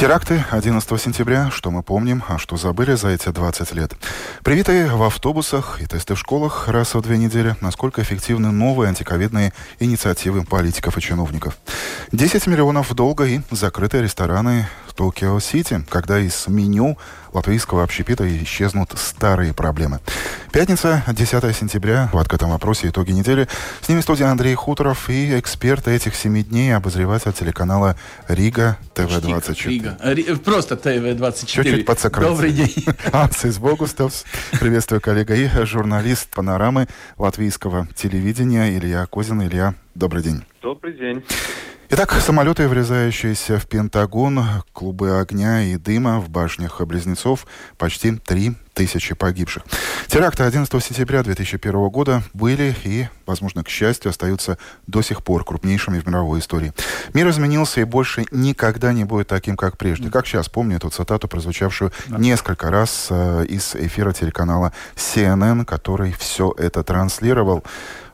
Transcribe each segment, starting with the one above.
Теракты 11 сентября. Что мы помним, а что забыли за эти 20 лет. Привиты в автобусах и тесты в школах раз в две недели. Насколько эффективны новые антиковидные инициативы политиков и чиновников. 10 миллионов долга и закрытые рестораны Токио-Сити, когда из меню латвийского общепита исчезнут старые проблемы. Пятница, 10 сентября. В открытом вопросе итоги недели. С ними студия Андрей Хуторов и эксперты этих семи дней, обозреватель телеканала Рига ТВ-24. Рига. Ри- Просто ТВ-24. Чуть-чуть подсократил. Добрый день. Ансис Богустовс. Приветствую, коллега. И журналист панорамы латвийского телевидения Илья Козин. Илья, добрый день. Добрый день. Итак, самолеты, врезающиеся в Пентагон, клубы огня и дыма в башнях Близнецов, почти три тысячи погибших. Теракты 11 сентября 2001 года были и, возможно, к счастью, остаются до сих пор крупнейшими в мировой истории. Мир изменился и больше никогда не будет таким, как прежде. Как сейчас помню эту цитату, прозвучавшую несколько раз э, из эфира телеканала CNN, который все это транслировал.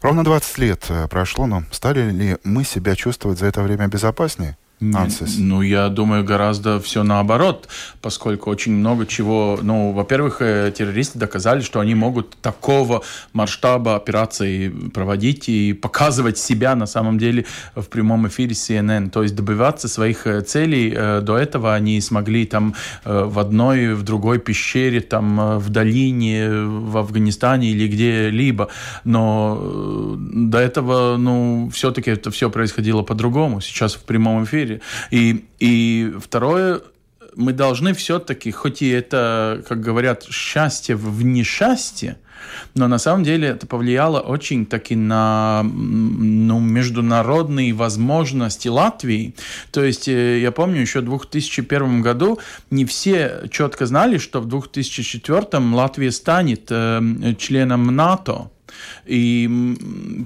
Ровно 20 лет э, прошло, но стали ли мы себя чувствовать за это время безопаснее? Ансис. Ну, я думаю, гораздо все наоборот, поскольку очень много чего... Ну, во-первых, э, террористы доказали, что они могут такого масштаба операций проводить и показывать себя на самом деле в прямом эфире CNN. То есть добиваться своих э, целей. Э, до этого они смогли там в одной, в другой пещере, там в долине, в Афганистане или где-либо. Но до этого, ну, все-таки это все происходило по-другому. Сейчас в прямом эфире мире. И, и второе, мы должны все-таки, хоть и это, как говорят, счастье в несчастье, но на самом деле это повлияло очень таки на ну, международные возможности Латвии. То есть э, я помню, еще в 2001 году не все четко знали, что в 2004 Латвия станет э, членом НАТО. И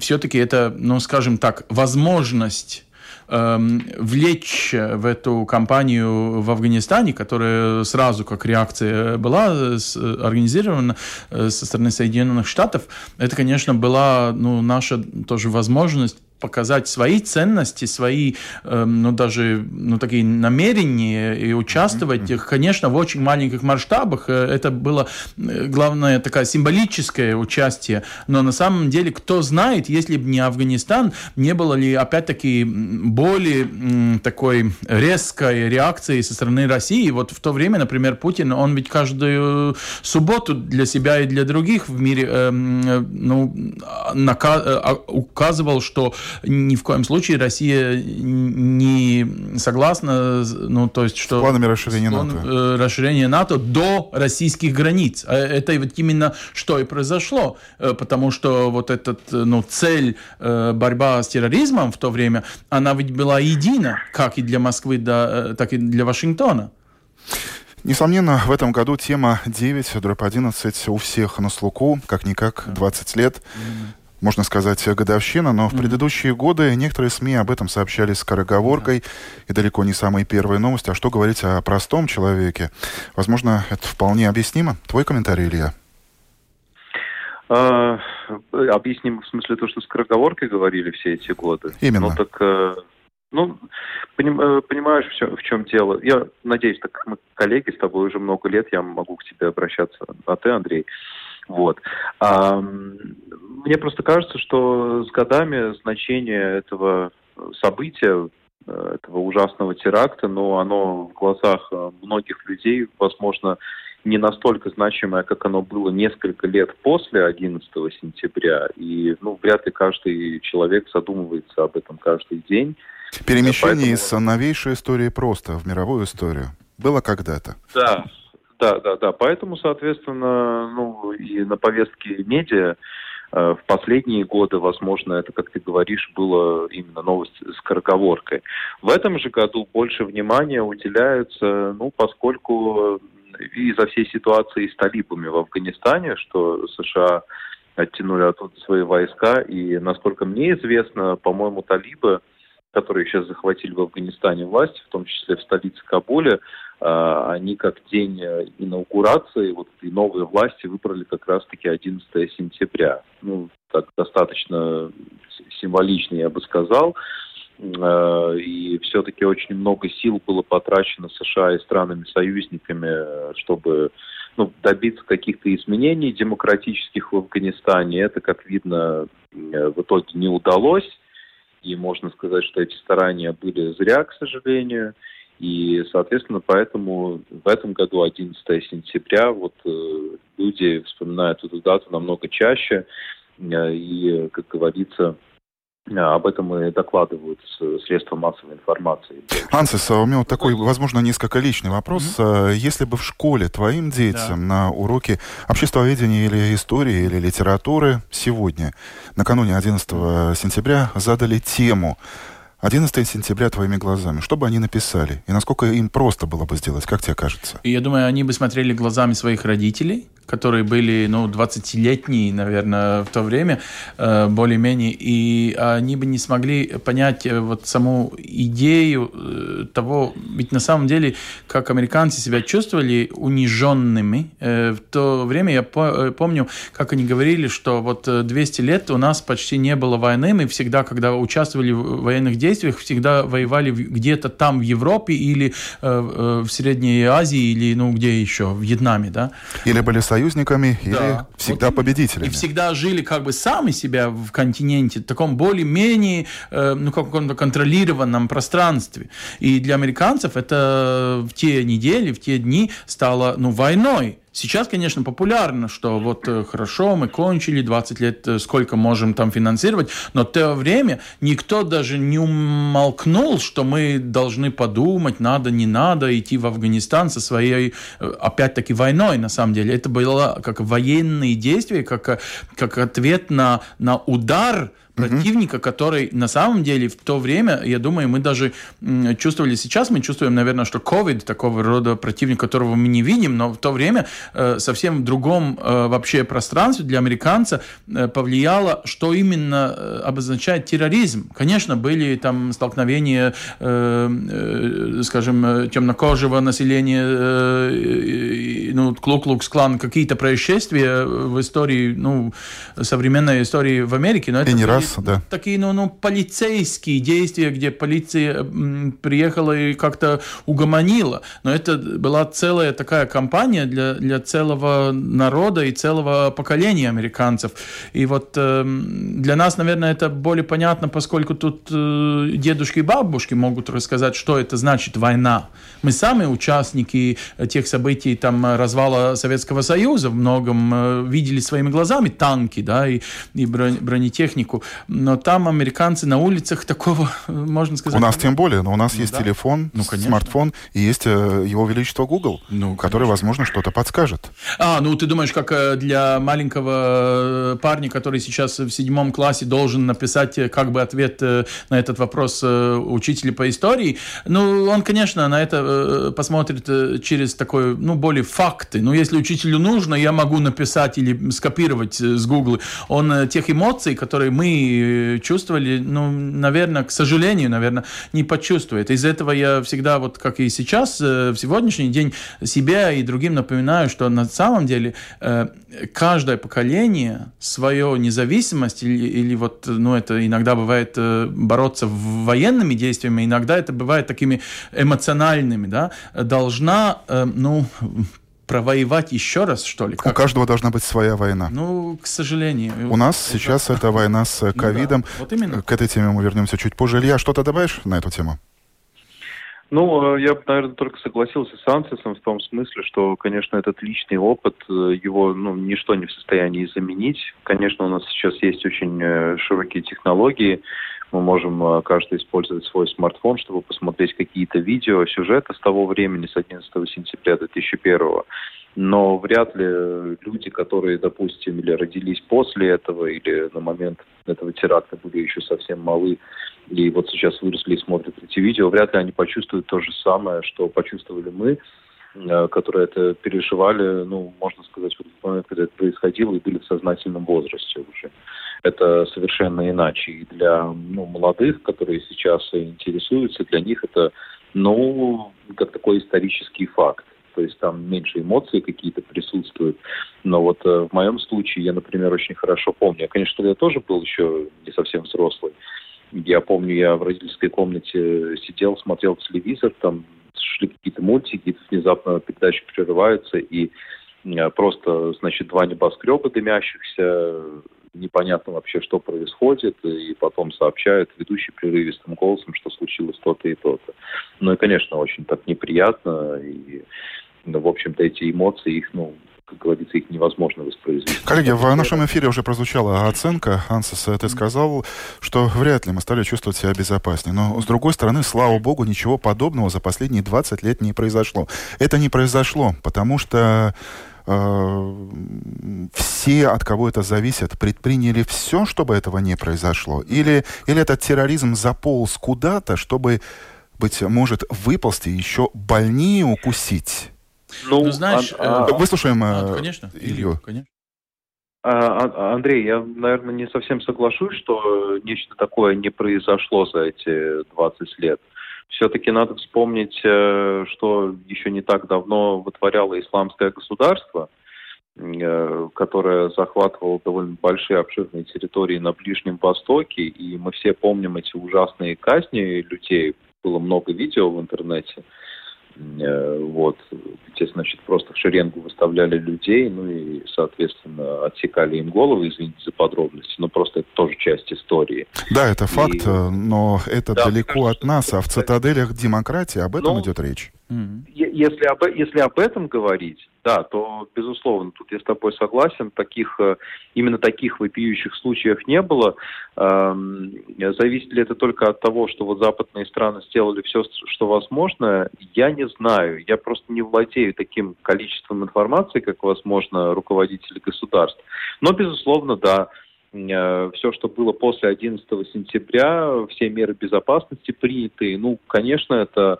все-таки это, ну, скажем так, возможность влечь в эту кампанию в Афганистане, которая сразу как реакция была организирована э, со стороны Соединенных Штатов, это, конечно, была ну, наша тоже возможность показать свои ценности, свои, э, ну, даже, ну, такие намерения и участвовать, mm-hmm. конечно, в очень маленьких масштабах. Э, это было, э, главное, такое символическое участие. Но на самом деле, кто знает, если бы не Афганистан, не было ли, опять-таки, более такой резкой реакции со стороны России. Вот в то время, например, Путин, он ведь каждую субботу для себя и для других в мире э, ну, нака- э, указывал, что ни в коем случае Россия не согласна, ну, то есть, что... С планами расширения план, НАТО. Э, расширения НАТО до российских границ. А это вот именно что и произошло, э, потому что вот эта ну, цель э, борьба с терроризмом в то время, она ведь была едина, как и для Москвы, да, так и для Вашингтона. Несомненно, в этом году тема 9, дробь 11 у всех на слуху, как-никак 20 лет можно сказать, годовщина, но в предыдущие годы некоторые СМИ об этом сообщали скороговоркой, и далеко не самые первые новости. А что говорить о простом человеке? Возможно, это вполне объяснимо. Твой комментарий, Илья? А, объясним в смысле то, что скороговоркой говорили все эти годы. Именно. Ну так, э, ну, поним, э, понимаешь, в чем, в чем дело. Я надеюсь, так как мы коллеги с тобой уже много лет, я могу к тебе обращаться, а ты, Андрей. Вот. А, мне просто кажется, что с годами значение этого события, э, этого ужасного теракта, но оно в глазах э, многих людей, возможно, не настолько значимое, как оно было несколько лет после 11 сентября. И ну, вряд ли каждый человек задумывается об этом каждый день. Перемещение Поэтому... из новейшей истории просто в мировую историю было когда-то. Да, да, да, да. Поэтому, соответственно, ну и на повестке медиа э, в последние годы, возможно, это, как ты говоришь, было именно новость с скороговоркой. В этом же году больше внимания уделяется, ну, поскольку из-за всей ситуации с талибами в Афганистане, что США оттянули оттуда свои войска. И, насколько мне известно, по-моему, талибы, которые сейчас захватили в Афганистане власть, в том числе в столице Кабуле, они как день инаугурации вот этой новой власти выбрали как раз-таки 11 сентября. Ну, так достаточно символично, я бы сказал. А, и все-таки очень много сил было потрачено США и странами-союзниками, чтобы ну, добиться каких-то изменений демократических в Афганистане. Это, как видно, в итоге не удалось. И можно сказать, что эти старания были зря, к сожалению. И, соответственно, поэтому в этом году, 11 сентября, вот э, люди вспоминают эту дату намного чаще. Э, и, как говорится, а, об этом и докладывают средства массовой информации. Ансис, у меня вот такой, возможно, несколько личный вопрос. Mm-hmm. Если бы в школе твоим детям да. на уроке обществоведения или истории или литературы сегодня, накануне 11 сентября, задали тему 11 сентября твоими глазами, что бы они написали? И насколько им просто было бы сделать, как тебе кажется? Я думаю, они бы смотрели глазами своих родителей, которые были, ну, 20-летние, наверное, в то время, э, более-менее, и они бы не смогли понять э, вот саму идею э, того, ведь на самом деле, как американцы себя чувствовали униженными, в то время я помню, как они говорили, что вот 200 лет у нас почти не было войны, мы всегда, когда участвовали в военных действиях, всегда воевали где-то там в Европе или в Средней Азии, или, ну, где еще, в Вьетнаме, да? Или были союзники союзниками или да. всегда вот, победителями. И всегда жили как бы сами себя в континенте, в таком более-менее, э, ну, каком-то контролированном пространстве. И для американцев это в те недели, в те дни стало, ну, войной. Сейчас, конечно, популярно, что вот э, хорошо, мы кончили 20 лет, э, сколько можем там финансировать, но в то время никто даже не умолкнул, что мы должны подумать, надо, не надо идти в Афганистан со своей, э, опять-таки, войной, на самом деле. Это было как военные действия, как, как ответ на, на удар противника, mm-hmm. который на самом деле в то время, я думаю, мы даже чувствовали сейчас, мы чувствуем, наверное, что COVID такого рода противник, которого мы не видим, но в то время э, совсем в другом э, вообще пространстве для американца э, повлияло, что именно э, обозначает терроризм. Конечно, были там столкновения, э, э, скажем, э, темнокожего населения, э, ну, Клуклукс-клан, какие-то происшествия в истории, ну, современной истории в Америке, но это... И не раз да. такие, ну, ну, полицейские действия, где полиция приехала и как-то угомонила. Но это была целая такая кампания для, для целого народа и целого поколения американцев. И вот э, для нас, наверное, это более понятно, поскольку тут э, дедушки и бабушки могут рассказать, что это значит война. Мы сами участники тех событий, там, развала Советского Союза в многом э, видели своими глазами танки, да, и, и бронетехнику но там американцы на улицах такого, можно сказать... У нас тем более, но у нас ну, есть да. телефон, ну, смартфон, и есть э, его величество Google, ну, который, возможно, что-то подскажет. А, ну ты думаешь, как э, для маленького э, парня, который сейчас в седьмом классе должен написать как бы ответ на этот вопрос учителя по истории, ну, он, конечно, на это посмотрит через такой, ну, более факты. Но если учителю нужно, я могу написать или скопировать с Google. Он тех эмоций, которые мы чувствовали, ну, наверное, к сожалению, наверное, не почувствует. Из этого я всегда, вот как и сейчас, э, в сегодняшний день себя и другим напоминаю, что на самом деле э, каждое поколение свою независимость или, или вот, ну, это иногда бывает э, бороться военными действиями, иногда это бывает такими эмоциональными, да, должна, ну, провоевать еще раз, что ли? Как? У каждого должна быть своя война. Ну, к сожалению. У нас это... сейчас это война с ковидом. Ну, да. вот именно. К этой теме мы вернемся чуть позже. Илья, что-то добавишь на эту тему? Ну, э, я бы, наверное, только согласился с Ансисом в том смысле, что, конечно, этот личный опыт, э, его ну, ничто не в состоянии заменить. Конечно, у нас сейчас есть очень э, широкие технологии, мы можем э, каждый использовать свой смартфон, чтобы посмотреть какие-то видео, сюжеты с того времени, с 11 сентября 2001 но вряд ли люди, которые, допустим, или родились после этого, или на момент этого теракта были еще совсем малы, и вот сейчас выросли и смотрят эти видео, вряд ли они почувствуют то же самое, что почувствовали мы, которые это переживали, ну, можно сказать, в тот момент, когда это происходило, и были в сознательном возрасте уже. Это совершенно иначе. И для ну, молодых, которые сейчас интересуются, для них это, ну, как такой исторический факт то есть там меньше эмоций какие-то присутствуют. Но вот э, в моем случае я, например, очень хорошо помню. Я, конечно, я тоже был еще не совсем взрослый. Я помню, я в родительской комнате сидел, смотрел телевизор, там шли какие-то мультики, внезапно передача прерывается, и э, просто, значит, два небоскреба дымящихся, непонятно вообще, что происходит, и потом сообщают ведущий прерывистым голосом, что случилось то-то и то-то. Ну и, конечно, очень так неприятно, и, ну, в общем-то, эти эмоции, их, ну, как говорится, их невозможно воспроизвести. Коллеги, в нашем эфире уже прозвучала оценка. Ансес, ты сказал, что вряд ли мы стали чувствовать себя безопаснее. Но, с другой стороны, слава богу, ничего подобного за последние 20 лет не произошло. Это не произошло, потому что Э, все, от кого это зависит, предприняли все, чтобы этого не произошло? Или, или этот терроризм заполз куда-то, чтобы, быть может, выползти еще больнее укусить? Ну, ну знаешь... А, а, Выслушаем а, конечно, Илью. Конечно. А, Андрей, я, наверное, не совсем соглашусь, что нечто такое не произошло за эти 20 лет все-таки надо вспомнить, э, что еще не так давно вытворяло исламское государство, э, которое захватывало довольно большие обширные территории на Ближнем Востоке, и мы все помним эти ужасные казни людей. Было много видео в интернете. Э, вот, где, значит, просто в шеренгу выставляли людей, ну и, соответственно, отсекали им головы, извините за подробности, но просто это тоже часть истории. Да, это факт, и... но это да, далеко кажется, от нас, а в цитаделях демократии об этом ну, идет речь. Если об, если об этом говорить, да, то, безусловно, тут я с тобой согласен, таких, э, именно таких вопиющих случаев не было. Эм, зависит ли это только от того, что вот западные страны сделали все, что возможно, я не знаю. Я просто не владею таким количеством информации, как, возможно, руководители государств. Но, безусловно, да, э, все, что было после 11 сентября, все меры безопасности приняты. Ну, конечно, это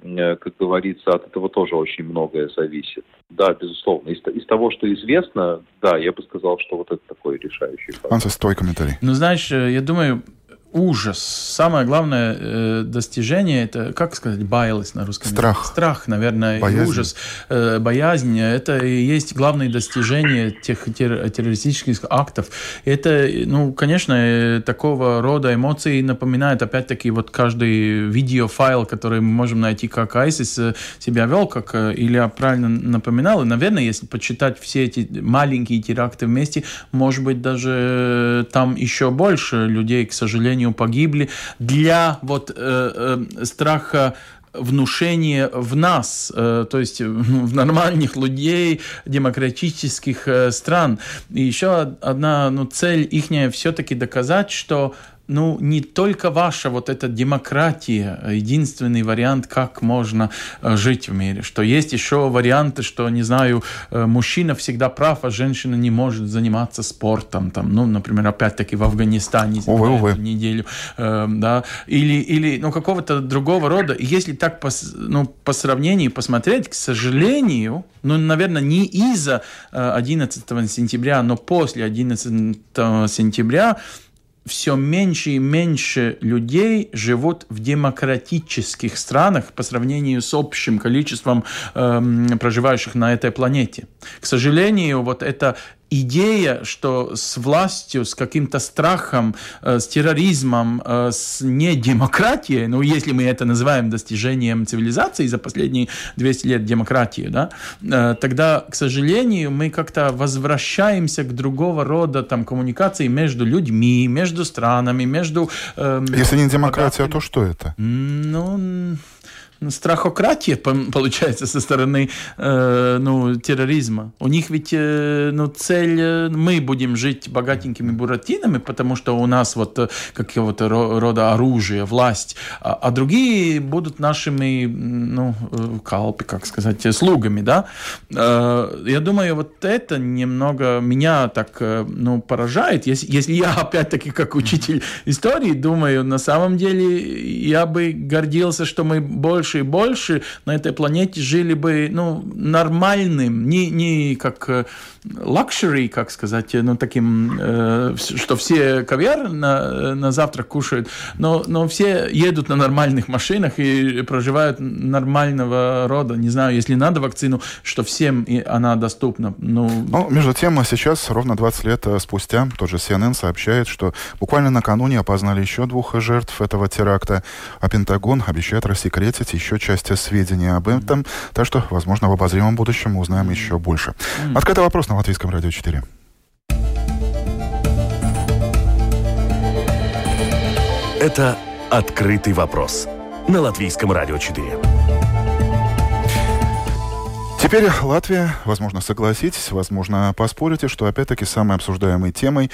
как говорится, от этого тоже очень многое зависит. Да, безусловно. Из, из того, что известно, да, я бы сказал, что вот это такой решающий фактор. Ансес, твой комментарий. Ну, знаешь, э, я думаю, ужас. Самое главное э, достижение это, как сказать, байлость на русском Страх. Языке? Страх, наверное, боязнь. ужас. Э, боязнь. Это и есть главное достижение тех терр террористических актов. Это, ну, конечно, э, такого рода эмоции напоминают, опять-таки, вот каждый видеофайл, который мы можем найти, как ISIS э, себя вел, как э, Илья правильно напоминал. И, наверное, если почитать все эти маленькие теракты вместе, может быть, даже там еще больше людей, к сожалению, сожалению, погибли для вот э, э, страха внушение в нас, э, то есть в нормальных людей демократических э, стран. И еще одна ну, цель их все-таки доказать, что ну, не только ваша вот эта демократия, единственный вариант, как можно э, жить в мире. Что есть еще варианты, что, не знаю, э, мужчина всегда прав, а женщина не может заниматься спортом. Там, ну, например, опять-таки в Афганистане увы, увы. неделю. Э, да, или, или ну, какого-то другого рода. Если так по, ну, по сравнению посмотреть, к сожалению, ну, наверное, не из-за 11 сентября, но после 11 сентября все меньше и меньше людей живут в демократических странах по сравнению с общим количеством э, проживающих на этой планете. К сожалению, вот это идея, что с властью, с каким-то страхом, э, с терроризмом, э, с недемократией, ну, если мы это называем достижением цивилизации за последние 200 лет демократии, да, э, тогда, к сожалению, мы как-то возвращаемся к другого рода там коммуникации между людьми, между странами, между... Э, если не демократия, то что это? Ну страхократия, получается, со стороны э, ну, терроризма. У них ведь э, ну, цель, э, мы будем жить богатенькими буратинами, потому что у нас вот э, какого-то рода оружие, власть, а, а другие будут нашими, ну, э, калпи, как сказать, слугами, да. Э, я думаю, вот это немного меня так, ну, поражает. Если, если я, опять-таки, как учитель истории, думаю, на самом деле я бы гордился, что мы больше больше и больше на этой планете жили бы ну, нормальным, не, не как luxury, как сказать, ну, таким, э, что все caviar на, на завтрак кушают, но, но все едут на нормальных машинах и проживают нормального рода. Не знаю, если надо вакцину, что всем и она доступна. Ну... ну, между тем, сейчас, ровно 20 лет э, спустя, тот же CNN сообщает, что буквально накануне опознали еще двух жертв этого теракта, а Пентагон обещает рассекретить еще часть сведений об этом, так что, возможно, в обозримом будущем мы узнаем еще больше. Открытый вопрос на Латвийском радио 4. Это «Открытый вопрос» на Латвийском радио 4. Теперь Латвия, возможно, согласитесь, возможно, поспорите, что опять-таки самой обсуждаемой темой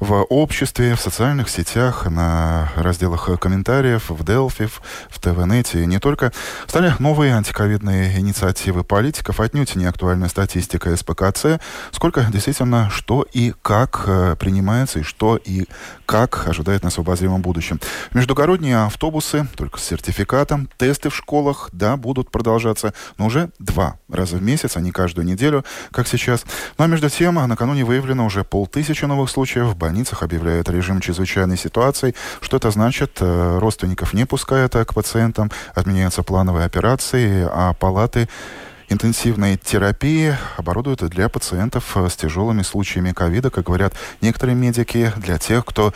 в обществе, в социальных сетях, на разделах комментариев, в Делфи, в ТВНете. И не только, стали новые антиковидные инициативы политиков, отнюдь не актуальная статистика СПКЦ, сколько действительно что и как э, принимается, и что и как ожидает нас в обозримом будущем. Междугородние автобусы, только с сертификатом, тесты в школах, да, будут продолжаться, но уже два раза раза в месяц, а не каждую неделю, как сейчас. Ну а между тем, накануне выявлено уже полтысячи новых случаев. В больницах объявляют режим чрезвычайной ситуации. Что это значит? Э, родственников не пускают к пациентам, отменяются плановые операции, а палаты интенсивной терапии оборудуют для пациентов с тяжелыми случаями ковида, как говорят некоторые медики, для тех, кто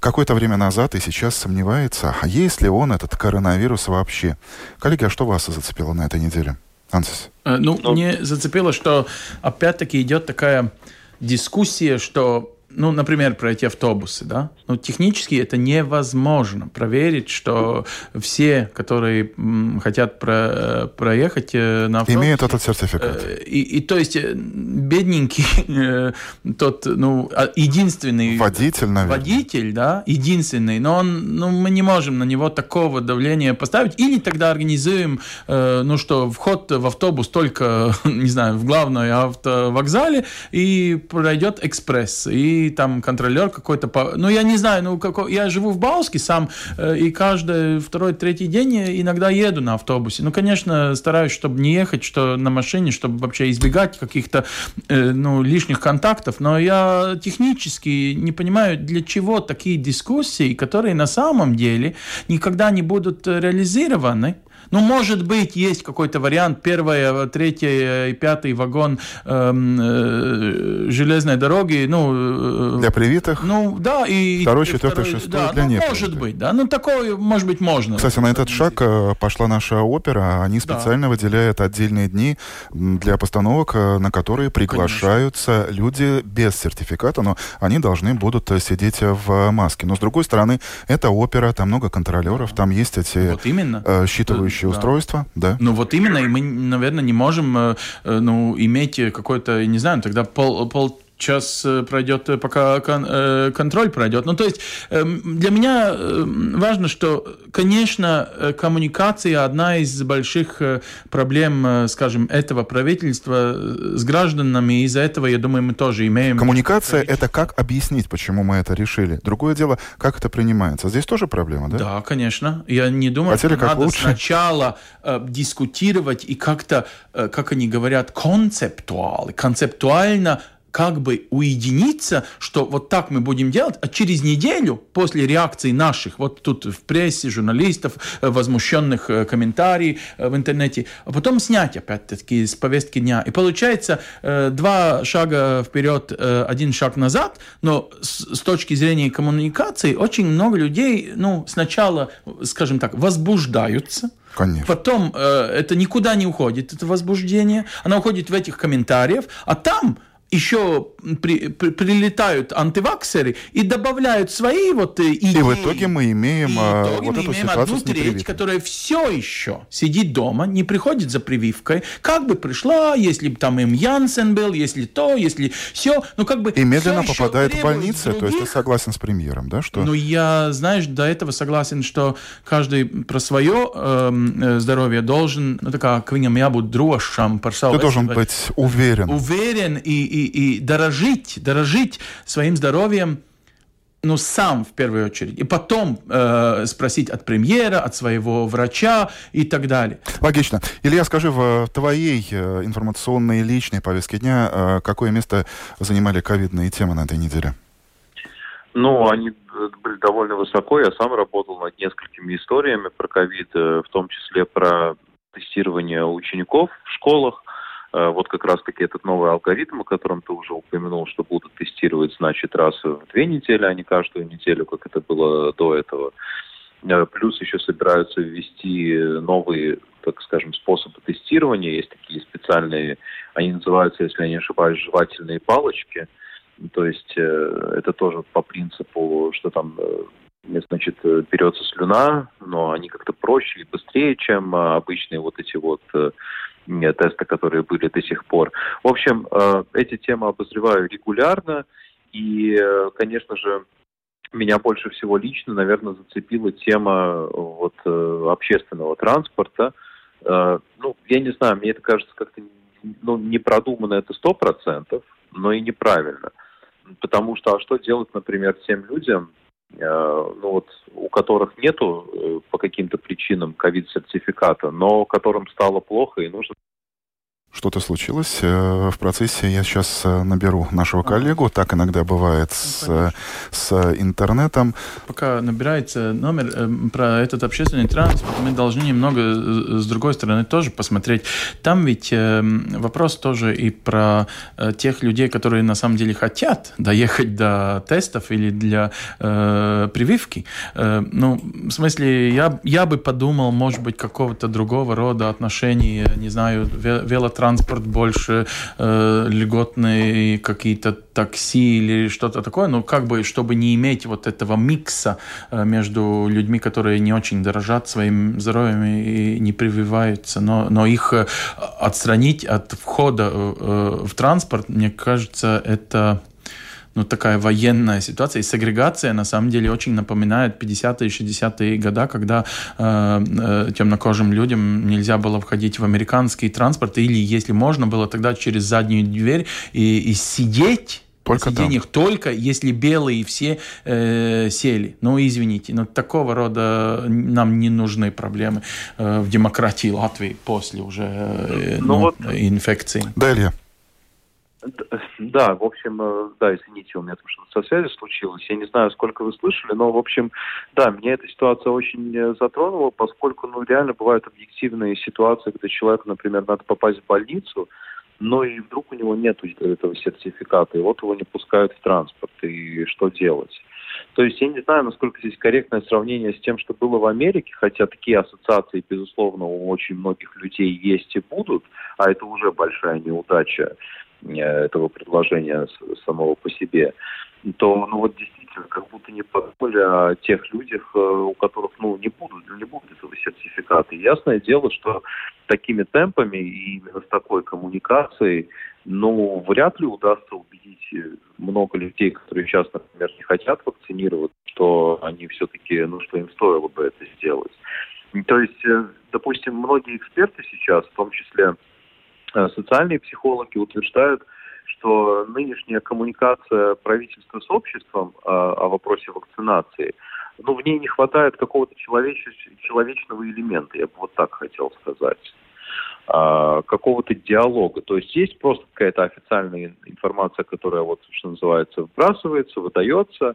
какое-то время назад и сейчас сомневается, а есть ли он, этот коронавирус вообще. Коллеги, а что вас зацепило на этой неделе? Ансис. Э, ну, Но... мне зацепило, что опять-таки идет такая дискуссия, что ну, например, про эти автобусы, да, ну, технически это невозможно проверить, что все, которые хотят про, проехать э, на автобусе... Имеют этот сертификат. Э, и, и то есть э, бедненький тот, ну, а, единственный... Водитель, наверное. Водитель, да, единственный, но он, ну, мы не можем на него такого давления поставить, или тогда организуем, ну, что вход в автобус только, не знаю, в главной автовокзале, и пройдет экспресс, и там контролер какой-то, ну я не знаю, ну какой, я живу в Бауске сам, э, и каждый второй, третий день иногда еду на автобусе. Ну, конечно, стараюсь, чтобы не ехать, что на машине, чтобы вообще избегать каких-то, э, ну, лишних контактов, но я технически не понимаю, для чего такие дискуссии, которые на самом деле никогда не будут реализованы, ну, может быть, есть какой-то вариант, первый, третий и пятый вагон эм, э, железной дороги, ну... Э, для привитых? Ну, да. И, второй, четвертый, второй, шестой да, для ну, непривитых. может быть, да. Ну, такое, может быть, можно. Кстати, на этот шаг э, пошла наша опера. Они специально да. выделяют отдельные дни для постановок, э, на которые приглашаются Конечно. люди без сертификата, но они должны будут сидеть в маске. Но, с другой стороны, это опера, там много контролеров, там есть эти вот именно. считывающие рабочее да. устройство, да? Ну вот именно, и мы, наверное, не можем э, э, ну, иметь какой-то, не знаю, тогда пол, пол час э, пройдет, э, пока э, контроль пройдет. Ну, то есть эм, для меня важно, что, конечно, коммуникация одна из больших проблем, скажем, этого правительства с гражданами. Из-за этого, я думаю, мы тоже имеем... Коммуникация — это как объяснить, почему мы это решили. Другое дело, как это принимается. Здесь тоже проблема, да? Да, конечно. Я не думаю, Хотели что как надо лучше? сначала э, дискутировать и как-то, э, как они говорят, концептуально, концептуально как бы уединиться, что вот так мы будем делать, а через неделю после реакции наших, вот тут в прессе, журналистов, э, возмущенных э, комментариев э, в интернете, а потом снять опять-таки с повестки дня. И получается два шага вперед, один шаг назад, но с, точки зрения коммуникации очень много людей, ну, сначала, скажем так, возбуждаются, Конечно. Потом э, это никуда не уходит, это возбуждение. Оно уходит в этих комментариях, а там еще при, при, прилетают антиваксеры и добавляют свои вот идеи. Э, и в итоге мы имеем и а, вот мы эту имеем одну треть, которая все еще сидит дома, не приходит за прививкой, как бы пришла, если бы там им Янсен был, если то, если все, ну как бы... И медленно попадает в больницы, других. то есть ты согласен с премьером, да? Что... Ну я, знаешь, до этого согласен, что каждый про свое эм, э, здоровье должен, ну такая, к viņam jābūt drošam par Ты должен быть уверен. Уверен и, и, и дорожить, дорожить своим здоровьем ну, сам в первую очередь, и потом э, спросить от премьера, от своего врача и так далее. Логично. Илья, скажи, в твоей э, информационной личной повестке дня э, какое место занимали ковидные темы на этой неделе? Ну, они были довольно высоко. Я сам работал над несколькими историями про ковид, э, в том числе про тестирование учеников в школах. Э, вот как раз-таки этот новый алгоритм, о котором ты уже упомянул, что будут тестировать, значит, раз в две недели, а не каждую неделю, как это было до этого. Э, плюс еще собираются ввести новые, так скажем, способы тестирования. Есть такие специальные, они называются, если я не ошибаюсь, жевательные палочки. То есть э, это тоже по принципу, что там значит, берется слюна, но они как-то проще и быстрее, чем обычные вот эти вот тесты, которые были до сих пор. В общем, э, эти темы обозреваю регулярно, и, э, конечно же, меня больше всего лично, наверное, зацепила тема вот э, общественного транспорта. Ну, я не знаю, мне это кажется как-то ну, не продумано это сто процентов, но и неправильно. Потому что, а что делать, например, тем людям, Э, ну вот, у которых нету э, по каким-то причинам ковид-сертификата, но которым стало плохо и нужно что-то случилось э, в процессе. Я сейчас э, наберу нашего коллегу. Так иногда бывает с, ну, с интернетом. Пока набирается номер э, про этот общественный транспорт, мы должны немного с другой стороны тоже посмотреть. Там ведь вопрос тоже и про тех людей, которые на самом деле хотят доехать до тестов или для э, прививки. Э, ну, в смысле, я, я бы подумал, может быть, какого-то другого рода отношений, не знаю, велотранспорта транспорт больше, э, льготные какие-то такси или что-то такое, но как бы, чтобы не иметь вот этого микса э, между людьми, которые не очень дорожат своим здоровьем и не прививаются, но, но их э, отстранить от входа э, в транспорт, мне кажется, это ну, такая военная ситуация. И сегрегация, на самом деле, очень напоминает 50-е и 60-е годы, когда э, э, темнокожим людям нельзя было входить в американский транспорт, или, если можно было, тогда через заднюю дверь и, и сидеть только сиденьях там. только, если белые все э, сели. Ну, извините, но такого рода нам не нужны проблемы э, в демократии Латвии после уже э, ну, ну, вот, инфекции. Далее. Да, в общем, э, да, извините, у меня там что-то со связью случилось. Я не знаю, сколько вы слышали, но, в общем, да, меня эта ситуация очень э, затронула, поскольку, ну, реально бывают объективные ситуации, когда человеку, например, надо попасть в больницу, но и вдруг у него нет этого сертификата, и вот его не пускают в транспорт, и что делать? То есть я не знаю, насколько здесь корректное сравнение с тем, что было в Америке, хотя такие ассоциации, безусловно, у очень многих людей есть и будут, а это уже большая неудача этого предложения самого по себе, то ну вот действительно как будто не подумали о тех людях, э, у которых ну не будут не будут этого сертификата. И ясное дело, что такими темпами и именно с такой коммуникацией, ну вряд ли удастся убедить много людей, которые сейчас, например, не хотят вакцинироваться, что они все-таки, ну что им стоило бы это сделать. То есть, э, допустим, многие эксперты сейчас, в том числе Э, социальные психологи утверждают, что нынешняя коммуникация правительства с обществом э, о вопросе вакцинации, ну, в ней не хватает какого-то человеч... человечного элемента, я бы вот так хотел сказать а, какого-то диалога. То есть есть просто какая-то официальная информация, которая вот, что называется, вбрасывается, выдается,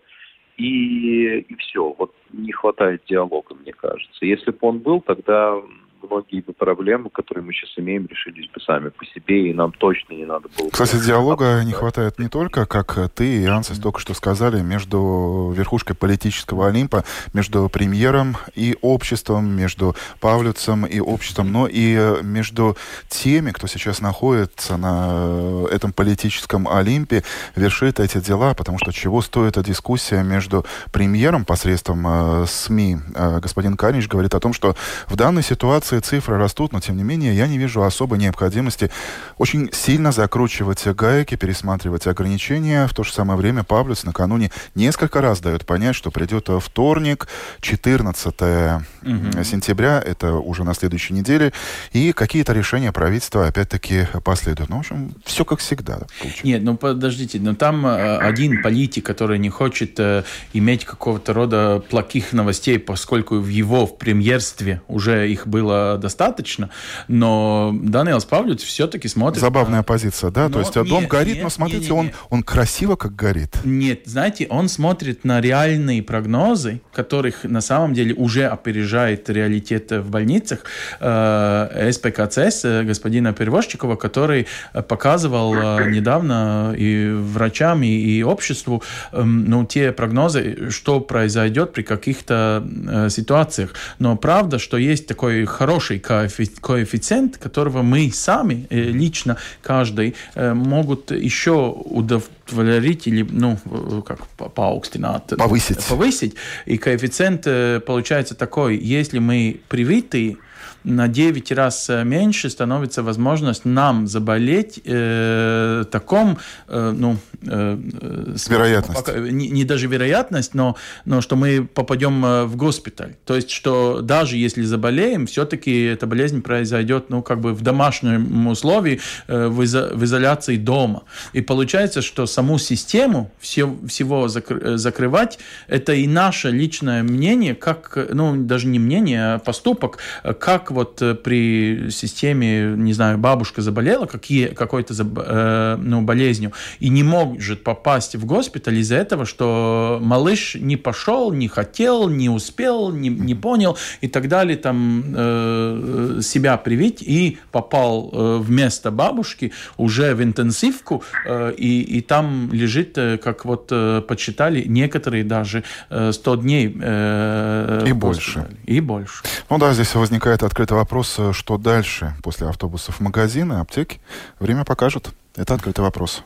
и, и все. Вот не хватает диалога, мне кажется. Если бы он был, тогда многие бы проблемы, которые мы сейчас имеем, решились бы сами по себе, и нам точно не надо было... Кстати, диалога не хватает не только, как ты и Ансис только что сказали, между верхушкой политического Олимпа, между премьером и обществом, между Павлюцем и обществом, но и между теми, кто сейчас находится на этом политическом Олимпе, вершит эти дела, потому что чего стоит эта дискуссия между премьером посредством э, СМИ, э, господин Канич говорит о том, что в данной ситуации продукции цифры растут, но тем не менее я не вижу особой необходимости очень сильно закручивать гайки, пересматривать ограничения. В то же самое время Павлюс накануне несколько раз дает понять, что придет вторник, 14 угу. сентября, это уже на следующей неделе, и какие-то решения правительства опять-таки последуют. Ну, в общем, все как всегда. Получается. Нет, ну подождите, но там э, один политик, который не хочет э, иметь какого-то рода плохих новостей, поскольку в его в премьерстве уже их было достаточно, но Даниэлс Павлюц все-таки смотрит... Забавная позиция, да? Но, То есть нет, дом горит, нет, но смотрите, нет, нет, нет. Он, он красиво как горит. Нет, знаете, он смотрит на реальные прогнозы, которых на самом деле уже опережает реалитет в больницах. Э, СПКЦС э, господина Перевозчикова, который показывал э, недавно и врачам, и, и обществу эм, ну, те прогнозы, что произойдет при каких-то ситуациях. Но правда, что есть такой хороший коэффициент, которого мы сами, лично каждый, могут еще удовлетворить или, ну, как пааукстинāt. Повысить. Повысить. И коэффициент получается такой, если мы привиты на 9 раз э, меньше становится возможность нам заболеть э, таком, э, ну, э, э вероятность. Не, не даже вероятность, но, но что мы попадем э, в госпиталь. То есть, что даже если заболеем, все-таки эта болезнь произойдет, ну, как бы в домашнем условии, э, в, изо, в изоляции дома. И получается, что саму систему все, всего закр, закрывать, это и наше личное мнение, как, ну, даже не мнение, а поступок, как вот э, при системе, не знаю, бабушка заболела какие, какой-то э, ну, болезнью и не может попасть в госпиталь из-за этого, что малыш не пошел, не хотел, не успел, не, не понял и так далее, там э, себя привить и попал э, вместо бабушки уже в интенсивку э, и, и там лежит, э, как вот э, почитали некоторые даже э, 100 дней. Э, и больше. И больше. Ну да, здесь возникает открытый открытый вопрос, э, что дальше после автобусов, магазины, аптеки. Время покажет. Это открытый вопрос.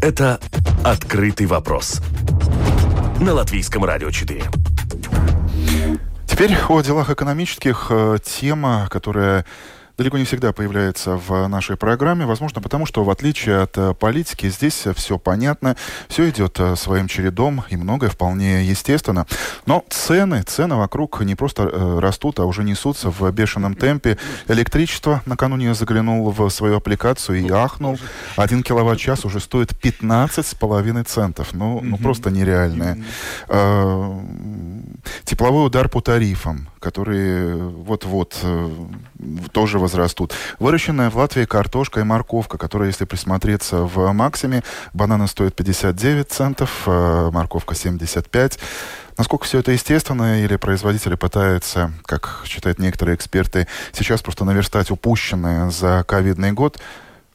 Это «Открытый вопрос» на Латвийском радио 4. Теперь о делах экономических. Э, тема, которая далеко не всегда появляется в нашей программе. Возможно, потому что, в отличие от э, политики, здесь все понятно, все идет э, своим чередом, и многое вполне естественно. Но цены, цены вокруг не просто э, растут, а уже несутся в бешеном темпе. Электричество накануне я заглянул в свою аппликацию и ахнул. Один киловатт-час уже стоит 15 с половиной центов. Ну, ну просто нереальное. Тепловой удар по тарифам, которые вот-вот тоже возрастут. Выращенная в Латвии картошка и морковка, которая, если присмотреться в Максиме, бананы стоят 59 центов, э, морковка 75. Насколько все это естественно, или производители пытаются, как считают некоторые эксперты, сейчас просто наверстать упущенное за ковидный год,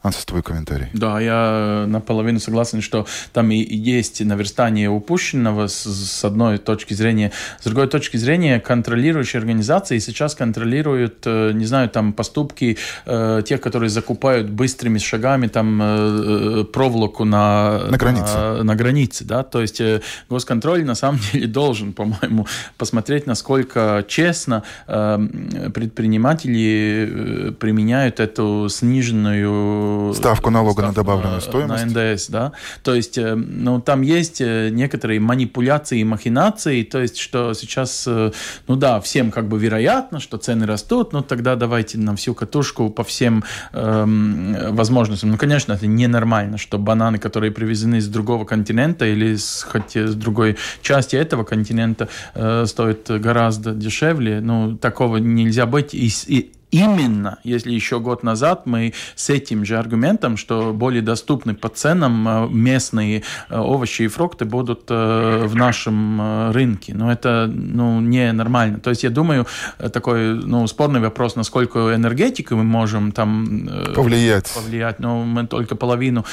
Ансис, твой комментарий. Да, я наполовину согласен, что там и есть наверстание упущенного с, с одной точки зрения. С другой точки зрения, контролирующие организации сейчас контролируют, э, не знаю, там поступки э, тех, которые закупают быстрыми шагами там э, проволоку на, на границе. На, на границе, да, то есть госконтроль на самом деле должен, по-моему, посмотреть, насколько честно предприниматели применяют эту сниженную ставку налога ставку на добавленную стоимость. На НДС, да. То есть, э, ну, там есть э, некоторые манипуляции и махинации, то есть, что сейчас, э, ну да, всем как бы вероятно, что цены растут, но тогда давайте на всю катушку по всем эм, возможностям. Ну, конечно, это ненормально, что бананы, которые привезены с другого континента или с, хоть с другой части этого континента, э, стоят гораздо дешевле. Ну, такого нельзя быть. И, и именно, если еще год назад мы с этим же аргументом, что более доступны по ценам э, местные э, овощи и фрукты будут э, в нашем рынке. Но это ну, не нормально. То есть я думаю, такой ну, спорный вопрос, насколько энергетику мы можем там повлиять. повлиять. Но мы только половину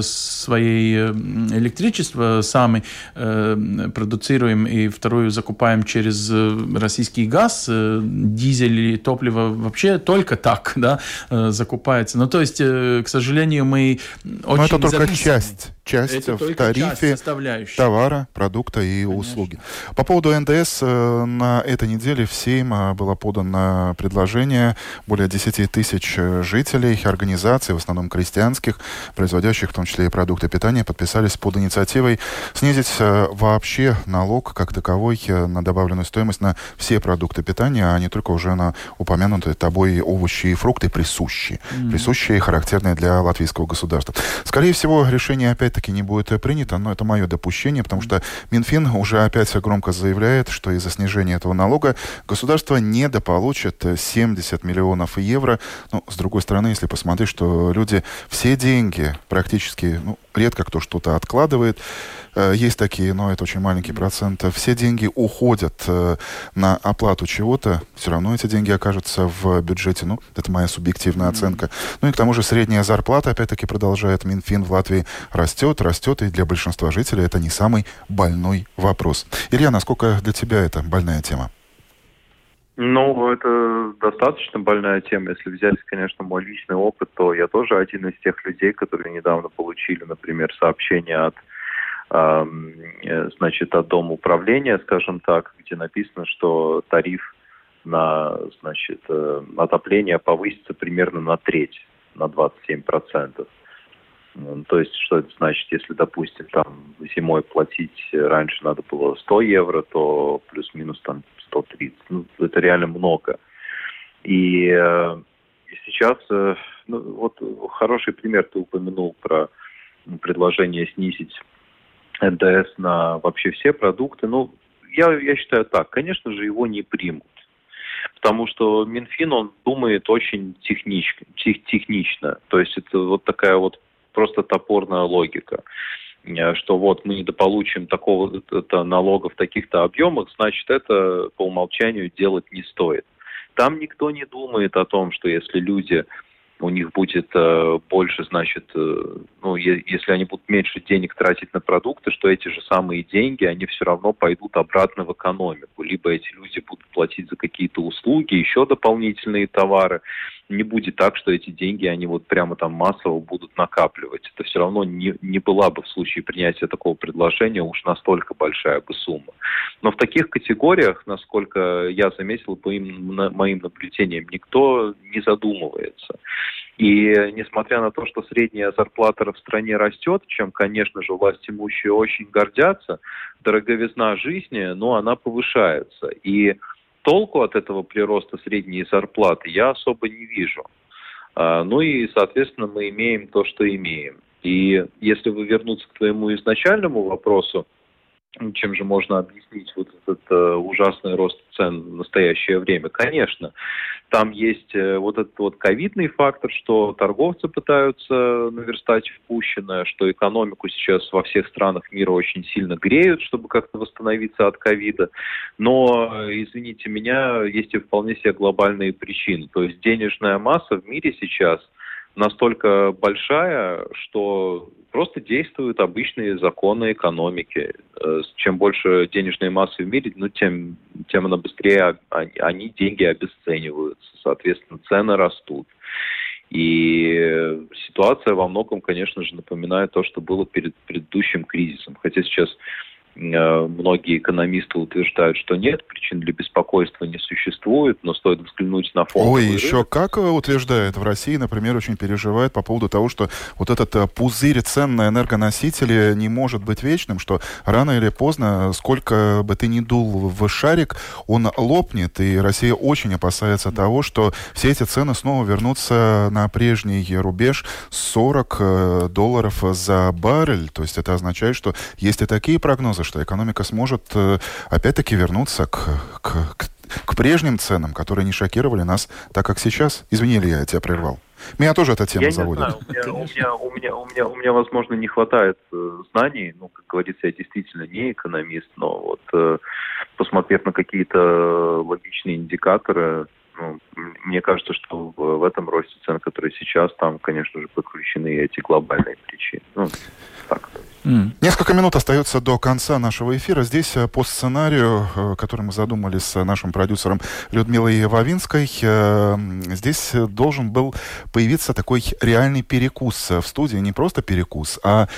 своей электричества сами продуцируем и вторую закупаем через российский газ, дизель и топливо вообще только так да, э, закупается. Ну, то есть, э, к сожалению, мы очень Но это только часть часть Это в тарифе часть товара, продукта и Конечно. услуги. По поводу НДС, э, на этой неделе в Сейм э, было подано предложение более 10 тысяч э, жителей, организаций, в основном крестьянских, производящих в том числе и продукты питания, подписались под инициативой снизить вообще налог как таковой на добавленную стоимость на все продукты питания, а не только уже на упомянутые тобой овощи и фрукты присущие, mm-hmm. присущие и характерные для латвийского государства. Скорее всего, решение опять-таки не будет принято, но это мое допущение, потому что Минфин уже опять громко заявляет, что из-за снижения этого налога государство недополучит 70 миллионов евро. Ну, с другой стороны, если посмотреть, что люди все деньги практически, ну, редко кто что-то откладывает, Э, есть такие, но это очень маленький процент. Все деньги уходят э, на оплату чего-то, все равно эти деньги окажутся в бюджете. Ну, это моя субъективная оценка. Ну и к тому же средняя зарплата, опять-таки, продолжает Минфин в Латвии, растет, растет, и для большинства жителей это не самый больной вопрос. Илья, насколько для тебя это больная тема? Ну, это достаточно больная тема. Если взять, конечно, мой личный опыт, то я тоже один из тех людей, которые недавно получили, например, сообщение от Э, значит, от Дома управления, скажем так, где написано, что тариф на, значит, э, отопление повысится примерно на треть, на 27%. То есть, что это значит, если, допустим, там зимой платить раньше надо было 100 евро, то плюс-минус там 130. Ну, это реально много. И, э, сейчас, э, ну, вот хороший пример ты упомянул про предложение снизить НДС на вообще все продукты. Ну, я, я считаю так, конечно же, его не примут. Потому что Минфин, он думает очень технич, тех, технично. То есть это вот такая вот просто топорная логика что вот мы недополучим такого это налога в таких-то объемах, значит, это по умолчанию делать не стоит. Там никто не думает о том, что если люди у них будет э, больше, значит, э, ну, е- если они будут меньше денег тратить на продукты, что эти же самые деньги, они все равно пойдут обратно в экономику. Либо эти люди будут платить за какие-то услуги, еще дополнительные товары. Не будет так, что эти деньги, они вот прямо там массово будут накапливать. Это все равно не, не была бы в случае принятия такого предложения уж настолько большая бы сумма. Но в таких категориях, насколько я заметил по им, на, моим наблюдениям, никто не задумывается. И несмотря на то, что средняя зарплата в стране растет, чем, конечно же, власть имущие очень гордятся, дороговизна жизни, ну, она повышается. И толку от этого прироста средней зарплаты я особо не вижу. А, ну и, соответственно, мы имеем то, что имеем. И если вы вернуться к твоему изначальному вопросу, чем же можно объяснить вот этот э, ужасный рост цен в настоящее время? Конечно, там есть э, вот этот вот ковидный фактор, что торговцы пытаются наверстать впущенное, что экономику сейчас во всех странах мира очень сильно греют, чтобы как-то восстановиться от ковида. Но, э, извините меня, есть и вполне себе глобальные причины. То есть денежная масса в мире сейчас настолько большая, что просто действуют обычные законы экономики. Э, чем больше денежной массы в мире, ну, тем, тем она быстрее они, деньги обесцениваются. Соответственно, цены растут. И ситуация во многом, конечно же, напоминает то, что было перед предыдущим кризисом. Хотя сейчас многие экономисты утверждают, что нет, причин для беспокойства не существует, но стоит взглянуть на фонд. Ой, еще рынок. как утверждают в России, например, очень переживают по поводу того, что вот этот э, пузырь цен на энергоносители не может быть вечным, что рано или поздно, сколько бы ты ни дул в шарик, он лопнет, и Россия очень опасается того, что все эти цены снова вернутся на прежний рубеж 40 э, долларов за баррель. То есть это означает, что есть и такие прогнозы, что экономика сможет э, опять-таки вернуться к, к, к, к прежним ценам, которые не шокировали нас так, как сейчас. Извини, я тебя прервал. Меня тоже эта тема я заводит. Не знаю, у, меня, у, меня, у, меня, у, меня, возможно, не хватает э, знаний. Ну, как говорится, я действительно не экономист, но вот э, посмотрев на какие-то логичные индикаторы, ну, мне кажется, что в, этом росте цен, который сейчас, там, конечно же, подключены эти глобальные причины. Ну, так. Mm. Несколько минут остается до конца нашего эфира. Здесь э, по сценарию, э, который мы задумали с нашим продюсером Людмилой Вавинской, э, здесь должен был появиться такой реальный перекус в студии. Не просто перекус, а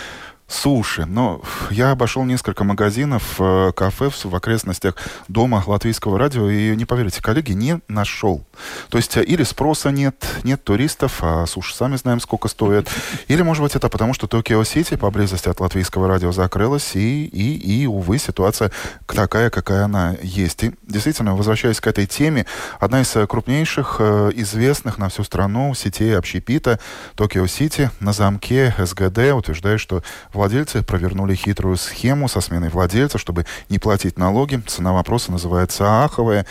суши. Но я обошел несколько магазинов, э, кафе в окрестностях дома латвийского радио, и, не поверите, коллеги, не нашел. То есть э, или спроса нет, нет туристов, а суши сами знаем, сколько стоят. Или, может быть, это потому, что Токио-Сити поблизости от латвийского радио закрылась, и, и, и, увы, ситуация такая, какая она есть. И действительно, возвращаясь к этой теме, одна из крупнейших, э, известных на всю страну сетей общепита Токио-Сити на замке СГД утверждает, что владельцы провернули хитрую схему со сменой владельца, чтобы не платить налоги. Цена вопроса называется аховая.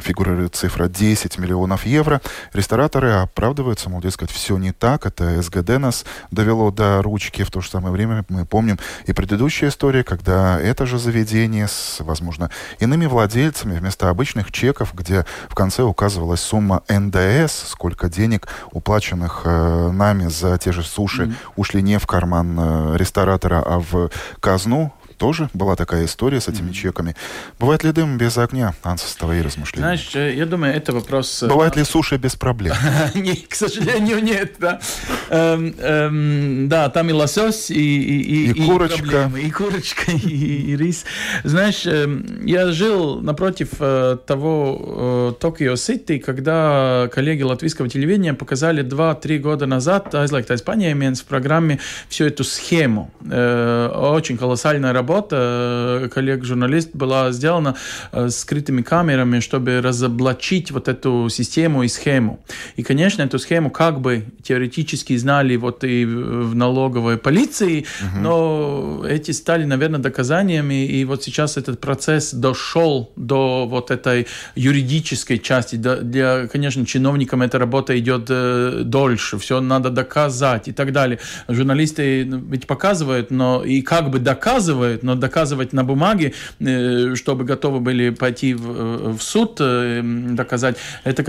Фигурирует цифра 10 миллионов евро. Рестораторы оправдываются, мол, дескать, все не так. Это СГД нас довело до ручки. В то же самое время мы помним и предыдущая история, когда это же заведение с, возможно, иными владельцами вместо обычных чеков, где в конце указывалась сумма НДС, сколько денег, уплаченных э, нами за те же суши, mm-hmm. ушли не в карман карман э, ресторатора, а в казну тоже была такая история с этими mm-hmm. чеками. Бывает ли дым без огня? Ансас, твои размышления. Знаешь, э, я думаю, это вопрос... Э, Бывает ли суши без проблем? К сожалению, нет. Да, эм, эм, да там и лосось, и курочка. И курочка, и рис. Знаешь, эм, я жил напротив э, того Токио Сити, когда коллеги латвийского телевидения показали 2-3 года назад Aizliegta Испания в программе всю эту схему. Очень колоссальная работа работа э, коллег-журналист была сделана э, скрытыми камерами, чтобы разоблачить вот эту систему и схему. И, конечно, эту схему как бы теоретически знали вот и в налоговой полиции, угу. но эти стали, наверное, доказаниями, и вот сейчас этот процесс дошел до вот этой юридической части. Для, конечно, чиновникам эта работа идет э, дольше, все надо доказать и так далее. Журналисты ну, ведь показывают, но и как бы доказывают, доказывают, но доказывать на бумаге, э, чтобы готовы были пойти в, э, в суд, э, доказать, это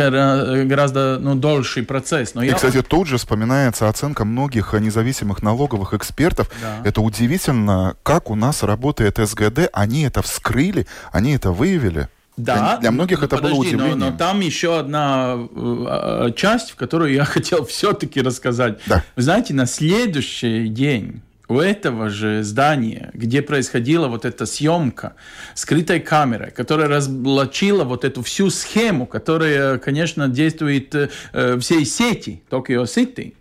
гораздо ну, дольший процесс. Но И, я... кстати, тут же вспоминается оценка многих независимых налоговых экспертов. Да. Это удивительно, как у нас работает СГД. Они это вскрыли, они это выявили. Да. Для, для многих это подожди, было удивлением. Но, но там еще одна э, часть, в которую я хотел все-таки рассказать. Да. Вы знаете, на следующий день у этого же здания, где происходила вот эта съемка скрытой камерой, которая разблочила вот эту всю схему, которая, конечно, действует э, всей сети Tokyo City,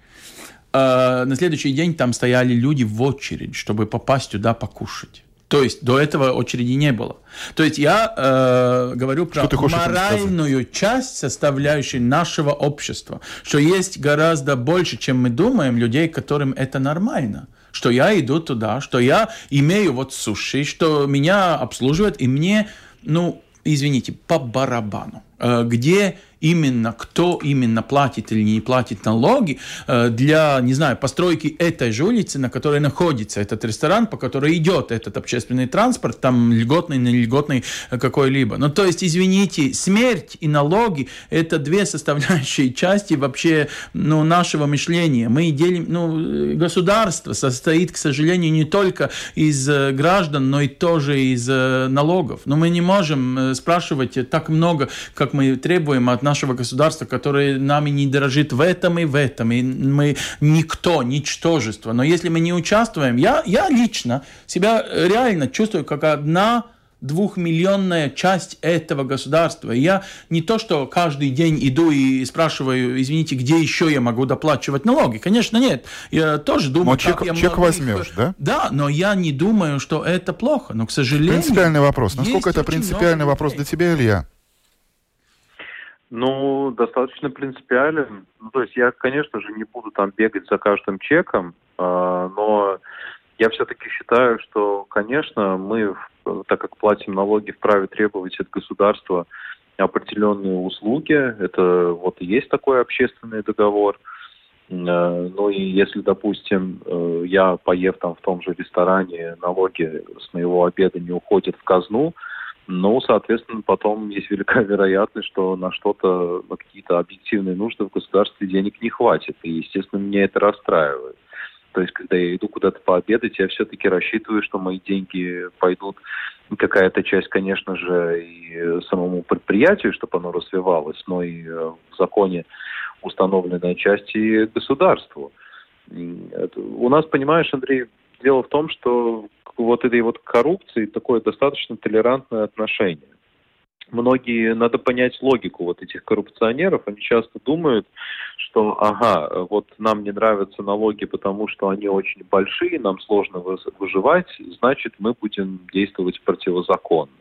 э, на следующий день там стояли люди в очередь, чтобы попасть туда покушать. То есть до этого очереди не было. То есть я э, говорю про моральную часть, составляющую нашего общества, что есть гораздо больше, чем мы думаем, людей, которым это нормально что я иду туда, что я имею вот суши, что меня обслуживают, и мне, ну, извините, по барабану. Э, где именно, кто именно платит или не платит налоги э, для, не знаю, постройки этой же улицы, на которой находится этот ресторан, по которой идет этот общественный транспорт, там льготный, не льготный э, какой-либо. Ну, то есть, извините, смерть и налоги – это две составляющие части вообще ну, нашего мышления. Мы делим, ну, государство состоит, к сожалению, не только из граждан, но и тоже из налогов. Но мы не можем спрашивать так много, как мы требуем от нашего государства, которое нами не дорожит в этом и в этом, и мы никто, ничтожество. Но если мы не участвуем, я, я лично себя реально чувствую как одна двухмиллионная часть этого государства. И я не то, что каждый день иду и спрашиваю, извините, где еще я могу доплачивать налоги. Конечно, нет. Я тоже думаю, но чек, я чек возьмешь, да? Да, но я не думаю, что это плохо. Но, к сожалению... Принципиальный вопрос. Насколько это принципиальный вопрос для тебя, Илья? Ну, достаточно принципиален. Ну, то есть я, конечно же, не буду там бегать за каждым чеком, э, но я все-таки считаю, что, конечно, мы, так как платим налоги, вправе требовать от государства определенные услуги. Это вот и есть такой общественный договор. Э, ну и если, допустим, э, я, поев там в том же ресторане, налоги с моего обеда не уходят в казну, ну, соответственно, потом есть велика вероятность, что на что-то, на какие-то объективные нужды в государстве денег не хватит. И, естественно, меня это расстраивает. То есть, когда я иду куда-то пообедать, я все-таки рассчитываю, что мои деньги пойдут какая-то часть, конечно же, и самому предприятию, чтобы оно развивалось, но и э, в законе установленная часть и государству. У нас, понимаешь, Андрей, дело в том, что вот этой вот коррупции такое достаточно толерантное отношение многие, надо понять логику вот этих коррупционеров, они часто думают, что, ага, вот нам не нравятся налоги, потому что они очень большие, нам сложно выживать, значит, мы будем действовать противозаконно.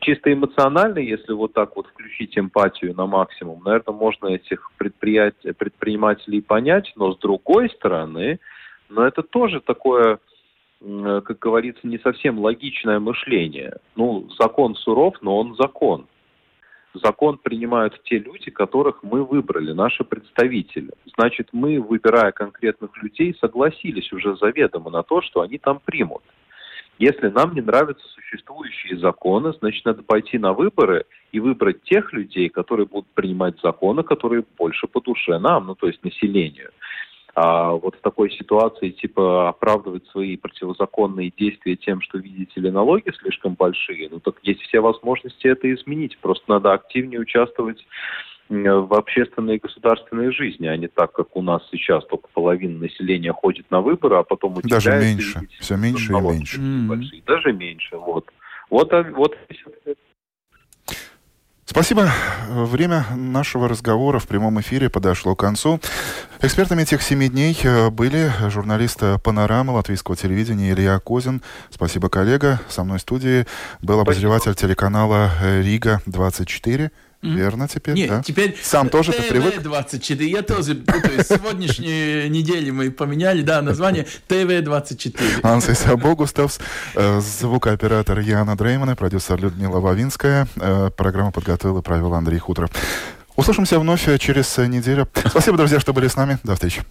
Чисто эмоционально, если вот так вот включить эмпатию на максимум, наверное, можно этих предприятий, предпринимателей понять, но с другой стороны, но это тоже такое Э, как говорится, не совсем логичное мышление. Ну, закон суров, но он закон. Закон принимают те люди, которых мы выбрали, наши представители. Значит, мы, выбирая конкретных людей, согласились уже заведомо на то, что они там примут. Если нам не нравятся существующие законы, значит, надо пойти на выборы и выбрать тех людей, которые будут принимать законы, которые больше по душе нам, ну, то есть населению. А вот в такой ситуации типа оправдывать свои противозаконные действия тем, что, видите ли, налоги слишком большие, ну так есть все возможности это изменить. Просто надо активнее участвовать в общественной и государственной жизни, а не так, как у нас сейчас только половина населения ходит на выборы, а потом. Даже меньше, все меньше и меньше. Большие. Даже меньше, вот. Вот, вот Спасибо. Время нашего разговора в прямом эфире подошло к концу. Экспертами этих семи дней э, были журналист «Панорамы» латвийского телевидения Илья Козин. Спасибо, коллега. Со мной в студии был обозреватель телеканала «Рига-24» Mm-hmm. Верно теперь, Нет, да? теперь Сам тоже ты привык? ТВ-24. Я тоже путаюсь. Сегодняшнюю неделю мы поменяли, да, название ТВ-24. Ансис Богуставс, э, звукооператор Яна Дреймана, продюсер Людмила Вавинская. Э, программу подготовил и провел Андрей Хутров. Услышимся вновь через неделю. Спасибо, друзья, что были с нами. До встречи.